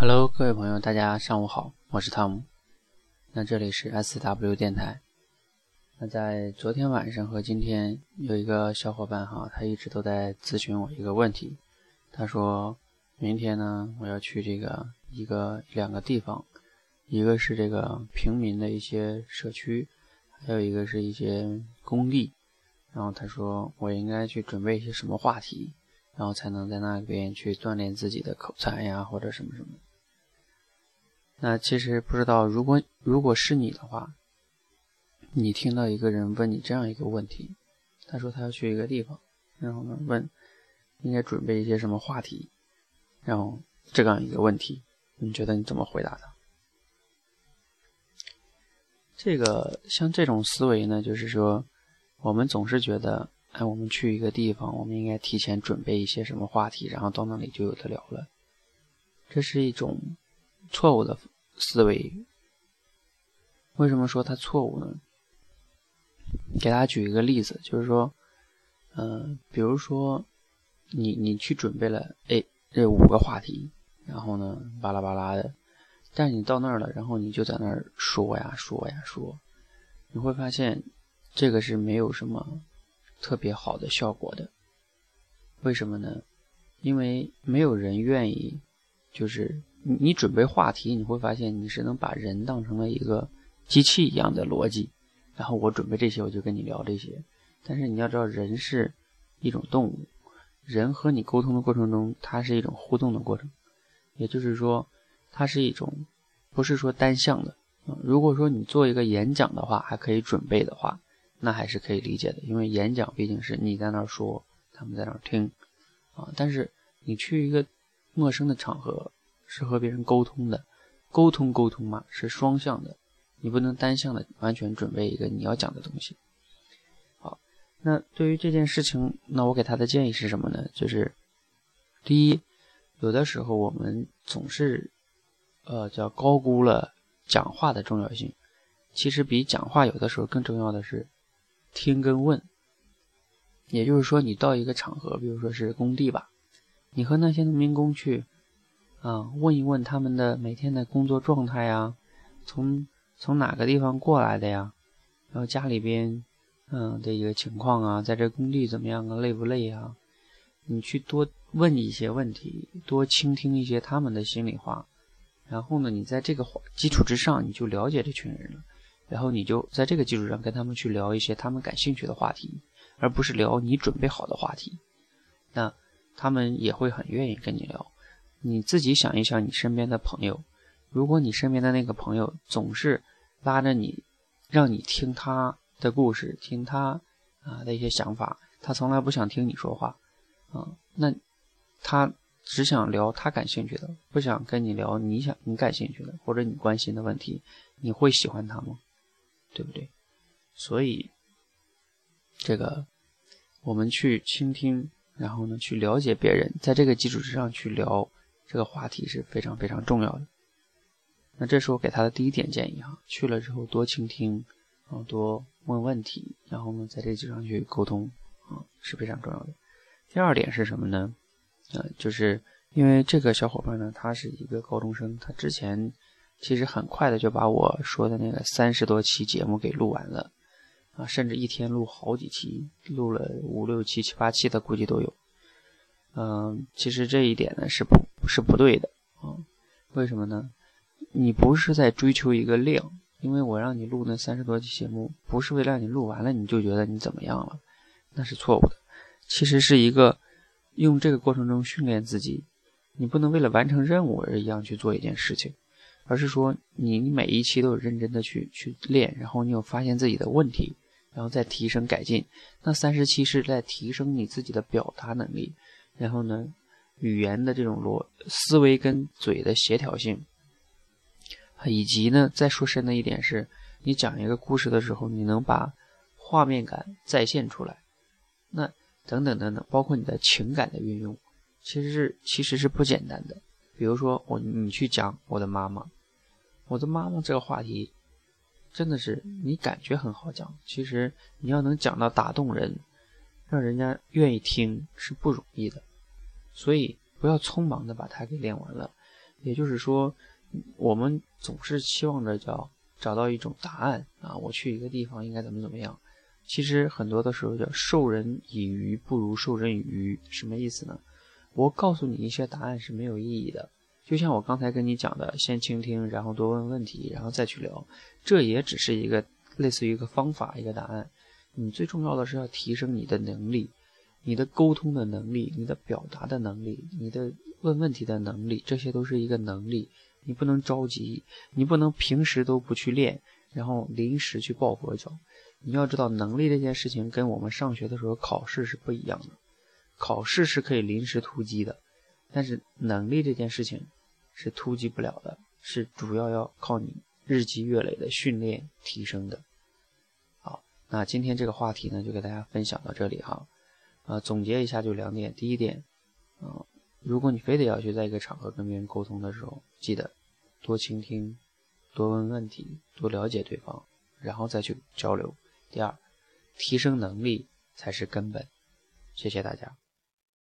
Hello，各位朋友，大家上午好，我是汤姆。那这里是 S W 电台。那在昨天晚上和今天，有一个小伙伴哈，他一直都在咨询我一个问题。他说明天呢，我要去这个一个两个地方，一个是这个平民的一些社区，还有一个是一些工地。然后他说我应该去准备一些什么话题，然后才能在那边去锻炼自己的口才呀，或者什么什么。那其实不知道，如果如果是你的话，你听到一个人问你这样一个问题，他说他要去一个地方，然后呢问应该准备一些什么话题，然后这样一个问题，你觉得你怎么回答他？这个像这种思维呢，就是说我们总是觉得，哎，我们去一个地方，我们应该提前准备一些什么话题，然后到那里就有的聊了，这是一种。错误的思维，为什么说它错误呢？给大家举一个例子，就是说，嗯，比如说，你你去准备了，哎，这五个话题，然后呢，巴拉巴拉的，但是你到那儿了，然后你就在那儿说呀说呀说，你会发现这个是没有什么特别好的效果的。为什么呢？因为没有人愿意，就是。你你准备话题，你会发现你是能把人当成了一个机器一样的逻辑，然后我准备这些，我就跟你聊这些。但是你要知道，人是一种动物，人和你沟通的过程中，它是一种互动的过程，也就是说，它是一种不是说单向的。如果说你做一个演讲的话，还可以准备的话，那还是可以理解的，因为演讲毕竟是你在那儿说，他们在那儿听啊。但是你去一个陌生的场合。是和别人沟通的，沟通沟通嘛，是双向的，你不能单向的完全准备一个你要讲的东西。好，那对于这件事情，那我给他的建议是什么呢？就是第一，有的时候我们总是呃叫高估了讲话的重要性，其实比讲话有的时候更重要的是听跟问。也就是说，你到一个场合，比如说是工地吧，你和那些农民工去。啊，问一问他们的每天的工作状态呀，从从哪个地方过来的呀？然后家里边，嗯的一个情况啊，在这工地怎么样啊？累不累啊？你去多问一些问题，多倾听一些他们的心里话，然后呢，你在这个基础之上，你就了解这群人了，然后你就在这个基础上跟他们去聊一些他们感兴趣的话题，而不是聊你准备好的话题，那他们也会很愿意跟你聊。你自己想一想，你身边的朋友，如果你身边的那个朋友总是拉着你，让你听他的故事，听他啊的一些想法，他从来不想听你说话，啊，那他只想聊他感兴趣的，不想跟你聊你想你感兴趣的或者你关心的问题，你会喜欢他吗？对不对？所以这个我们去倾听，然后呢去了解别人，在这个基础之上去聊。这个话题是非常非常重要的。那这是我给他的第一点建议哈，去了之后多倾听，啊，多问问题，然后呢，在这基础上去沟通，啊，是非常重要的。第二点是什么呢？呃，就是因为这个小伙伴呢，他是一个高中生，他之前其实很快的就把我说的那个三十多期节目给录完了，啊，甚至一天录好几期，录了五六期、七八期的估计都有。嗯，其实这一点呢是不。是不对的啊？为什么呢？你不是在追求一个量，因为我让你录那三十多期节目，不是为了让你录完了你就觉得你怎么样了，那是错误的。其实是一个用这个过程中训练自己，你不能为了完成任务而一样去做一件事情，而是说你你每一期都有认真的去去练，然后你有发现自己的问题，然后再提升改进。那三十期是在提升你自己的表达能力，然后呢？语言的这种逻思维跟嘴的协调性，以及呢，再说深的一点是，你讲一个故事的时候，你能把画面感再现出来，那等等等等，包括你的情感的运用，其实是其实是不简单的。比如说我你去讲我的妈妈，我的妈妈这个话题，真的是你感觉很好讲，其实你要能讲到打动人，让人家愿意听是不容易的。所以不要匆忙的把它给练完了，也就是说，我们总是期望着叫找到一种答案啊，我去一个地方应该怎么怎么样。其实很多的时候叫授人以鱼不如授人以渔，什么意思呢？我告诉你一些答案是没有意义的。就像我刚才跟你讲的，先倾听，然后多问问题，然后再去聊，这也只是一个类似于一个方法，一个答案。你最重要的是要提升你的能力，你的沟通的能力，你的表达的能力，你的问问题的能力，这些都是一个能力。你不能着急，你不能平时都不去练，然后临时去抱佛脚。你要知道，能力这件事情跟我们上学的时候考试是不一样的。考试是可以临时突击的，但是能力这件事情。是突击不了的，是主要要靠你日积月累的训练提升的。好，那今天这个话题呢，就给大家分享到这里哈。呃，总结一下就两点，第一点，嗯，如果你非得要去在一个场合跟别人沟通的时候，记得多倾听，多问问题，多了解对方，然后再去交流。第二，提升能力才是根本。谢谢大家。